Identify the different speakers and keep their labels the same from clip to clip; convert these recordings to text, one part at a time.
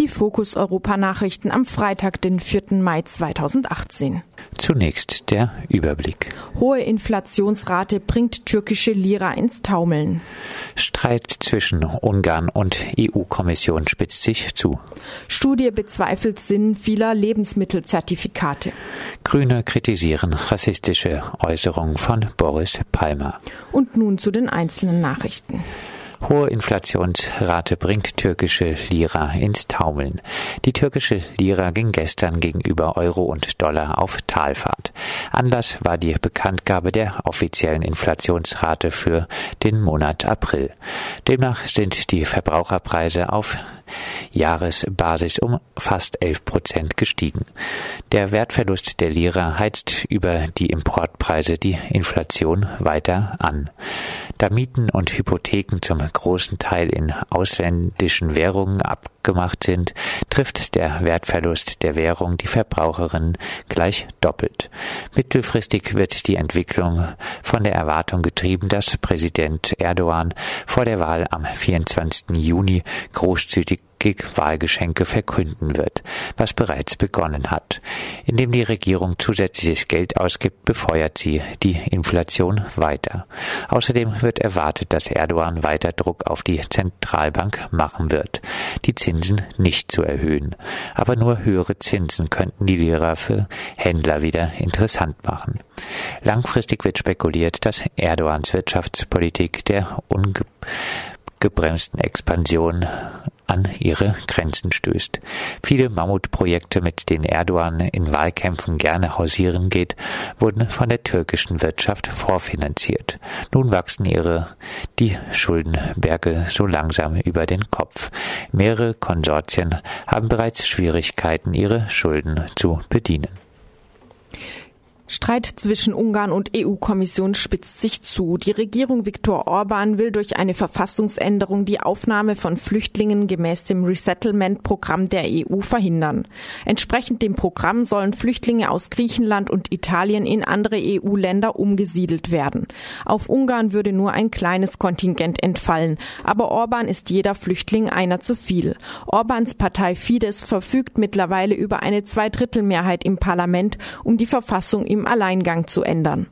Speaker 1: Die Fokus Europa Nachrichten am Freitag, den 4. Mai 2018.
Speaker 2: Zunächst der Überblick.
Speaker 1: Hohe Inflationsrate bringt türkische Lira ins Taumeln.
Speaker 2: Streit zwischen Ungarn und EU-Kommission spitzt sich zu.
Speaker 1: Studie bezweifelt Sinn vieler Lebensmittelzertifikate.
Speaker 2: Grüne kritisieren rassistische Äußerungen von Boris Palmer.
Speaker 1: Und nun zu den einzelnen Nachrichten.
Speaker 2: Hohe Inflationsrate bringt türkische Lira ins Taumeln. Die türkische Lira ging gestern gegenüber Euro und Dollar auf Talfahrt. Anlass war die Bekanntgabe der offiziellen Inflationsrate für den Monat April. Demnach sind die Verbraucherpreise auf Jahresbasis um fast 11 Prozent gestiegen. Der Wertverlust der Lira heizt über die Importpreise die Inflation weiter an. Da Mieten und Hypotheken zum großen Teil in ausländischen Währungen abgemacht sind, trifft der Wertverlust der Währung die Verbraucherinnen gleich doppelt. Mittelfristig wird die Entwicklung von der Erwartung getrieben, dass Präsident Erdogan vor der Wahl am 24. Juni großzügig Wahlgeschenke verkünden wird, was bereits begonnen hat. Indem die Regierung zusätzliches Geld ausgibt, befeuert sie die Inflation weiter. Außerdem wird erwartet, dass Erdogan weiter Druck auf die Zentralbank machen wird, die Zinsen nicht zu erhöhen. Aber nur höhere Zinsen könnten die Lira für Händler wieder interessant machen. Langfristig wird spekuliert, dass Erdogans Wirtschaftspolitik der ungebremsten Expansion an ihre Grenzen stößt. Viele Mammutprojekte, mit denen Erdogan in Wahlkämpfen gerne hausieren geht, wurden von der türkischen Wirtschaft vorfinanziert. Nun wachsen ihre die Schuldenberge so langsam über den Kopf. Mehrere Konsortien haben bereits Schwierigkeiten, ihre Schulden zu bedienen.
Speaker 1: Streit zwischen Ungarn und EU-Kommission spitzt sich zu. Die Regierung Viktor Orban will durch eine Verfassungsänderung die Aufnahme von Flüchtlingen gemäß dem Resettlement-Programm der EU verhindern. Entsprechend dem Programm sollen Flüchtlinge aus Griechenland und Italien in andere EU-Länder umgesiedelt werden. Auf Ungarn würde nur ein kleines Kontingent entfallen, aber Orban ist jeder Flüchtling einer zu viel. Orbans Partei Fidesz verfügt mittlerweile über eine Zweidrittelmehrheit im Parlament, um die Verfassung im Alleingang zu ändern.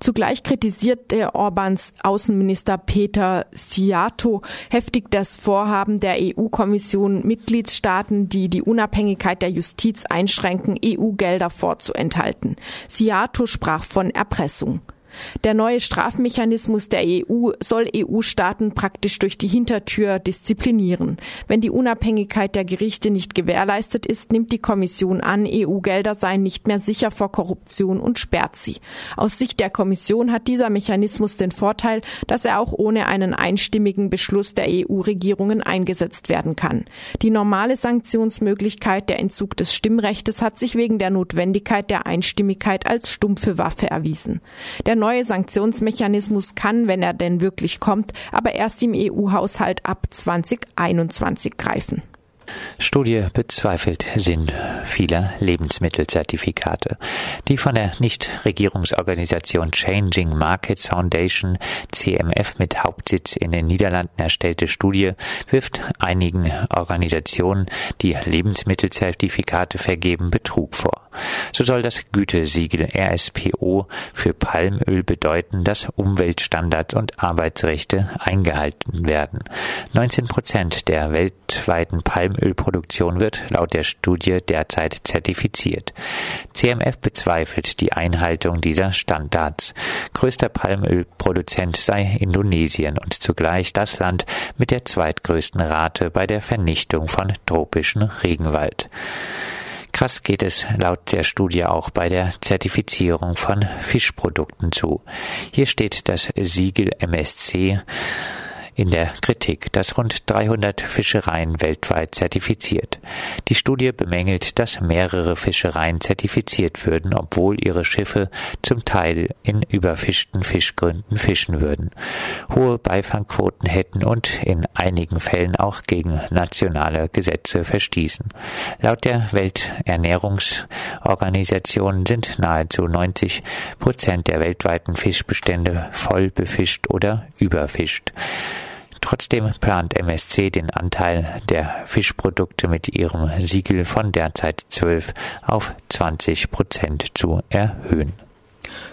Speaker 1: Zugleich kritisiert der Orbans Außenminister Peter Siato heftig das Vorhaben der EU-Kommission, Mitgliedstaaten, die die Unabhängigkeit der Justiz einschränken, EU-Gelder vorzuenthalten. Siato sprach von Erpressung. Der neue Strafmechanismus der EU soll EU-Staaten praktisch durch die Hintertür disziplinieren. Wenn die Unabhängigkeit der Gerichte nicht gewährleistet ist, nimmt die Kommission an, EU-Gelder seien nicht mehr sicher vor Korruption und sperrt sie. Aus Sicht der Kommission hat dieser Mechanismus den Vorteil, dass er auch ohne einen einstimmigen Beschluss der EU-Regierungen eingesetzt werden kann. Die normale Sanktionsmöglichkeit, der Entzug des Stimmrechtes, hat sich wegen der Notwendigkeit der Einstimmigkeit als stumpfe Waffe erwiesen. Der neue Sanktionsmechanismus kann, wenn er denn wirklich kommt, aber erst im EU-Haushalt ab 2021 greifen.
Speaker 2: Studie bezweifelt Sinn vieler Lebensmittelzertifikate. Die von der Nichtregierungsorganisation Changing Markets Foundation CMF mit Hauptsitz in den Niederlanden erstellte Studie wirft einigen Organisationen, die Lebensmittelzertifikate vergeben, Betrug vor. So soll das Gütesiegel RSPO für Palmöl bedeuten, dass Umweltstandards und Arbeitsrechte eingehalten werden. 19 Prozent der weltweiten Palmölproduktion wird laut der Studie derzeit zertifiziert. CMF bezweifelt die Einhaltung dieser Standards. Größter Palmölproduzent sei Indonesien und zugleich das Land mit der zweitgrößten Rate bei der Vernichtung von tropischem Regenwald. Krass geht es laut der Studie auch bei der Zertifizierung von Fischprodukten zu. Hier steht das Siegel MSC in der Kritik, das rund 300 Fischereien weltweit zertifiziert. Die Studie bemängelt, dass mehrere Fischereien zertifiziert würden, obwohl ihre Schiffe zum Teil in überfischten Fischgründen fischen würden, hohe Beifangquoten hätten und in einigen Fällen auch gegen nationale Gesetze verstießen. Laut der Welternährungsorganisation sind nahezu 90 Prozent der weltweiten Fischbestände voll befischt oder überfischt. Trotzdem plant MSC den Anteil der Fischprodukte mit ihrem Siegel von derzeit 12 auf 20 Prozent zu erhöhen.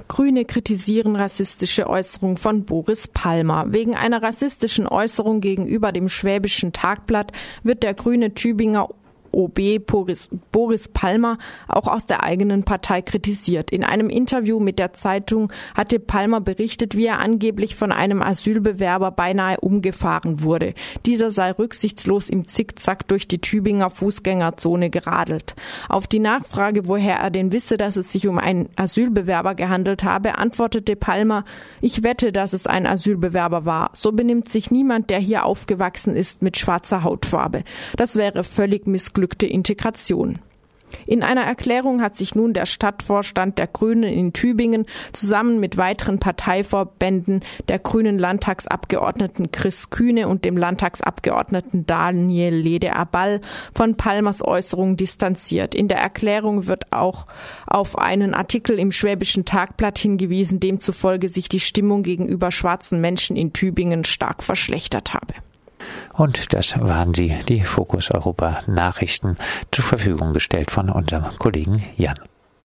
Speaker 1: Grüne kritisieren rassistische Äußerung von Boris Palmer. Wegen einer rassistischen Äußerung gegenüber dem Schwäbischen Tagblatt wird der grüne Tübinger OB Boris, Boris Palmer auch aus der eigenen Partei kritisiert. In einem Interview mit der Zeitung hatte Palmer berichtet, wie er angeblich von einem Asylbewerber beinahe umgefahren wurde. Dieser sei rücksichtslos im Zickzack durch die Tübinger Fußgängerzone geradelt. Auf die Nachfrage, woher er denn wisse, dass es sich um einen Asylbewerber gehandelt habe, antwortete Palmer, ich wette, dass es ein Asylbewerber war. So benimmt sich niemand, der hier aufgewachsen ist mit schwarzer Hautfarbe. Das wäre völlig missglückt missglückte Integration. In einer Erklärung hat sich nun der Stadtvorstand der Grünen in Tübingen zusammen mit weiteren Parteiverbänden der Grünen Landtagsabgeordneten Chris Kühne und dem Landtagsabgeordneten Daniel Lede-Aball von Palmers Äußerung distanziert. In der Erklärung wird auch auf einen Artikel im Schwäbischen Tagblatt hingewiesen, demzufolge sich die Stimmung gegenüber schwarzen Menschen in Tübingen stark verschlechtert habe.
Speaker 2: Und das waren sie, die Fokus Europa Nachrichten zur Verfügung gestellt von unserem Kollegen Jan.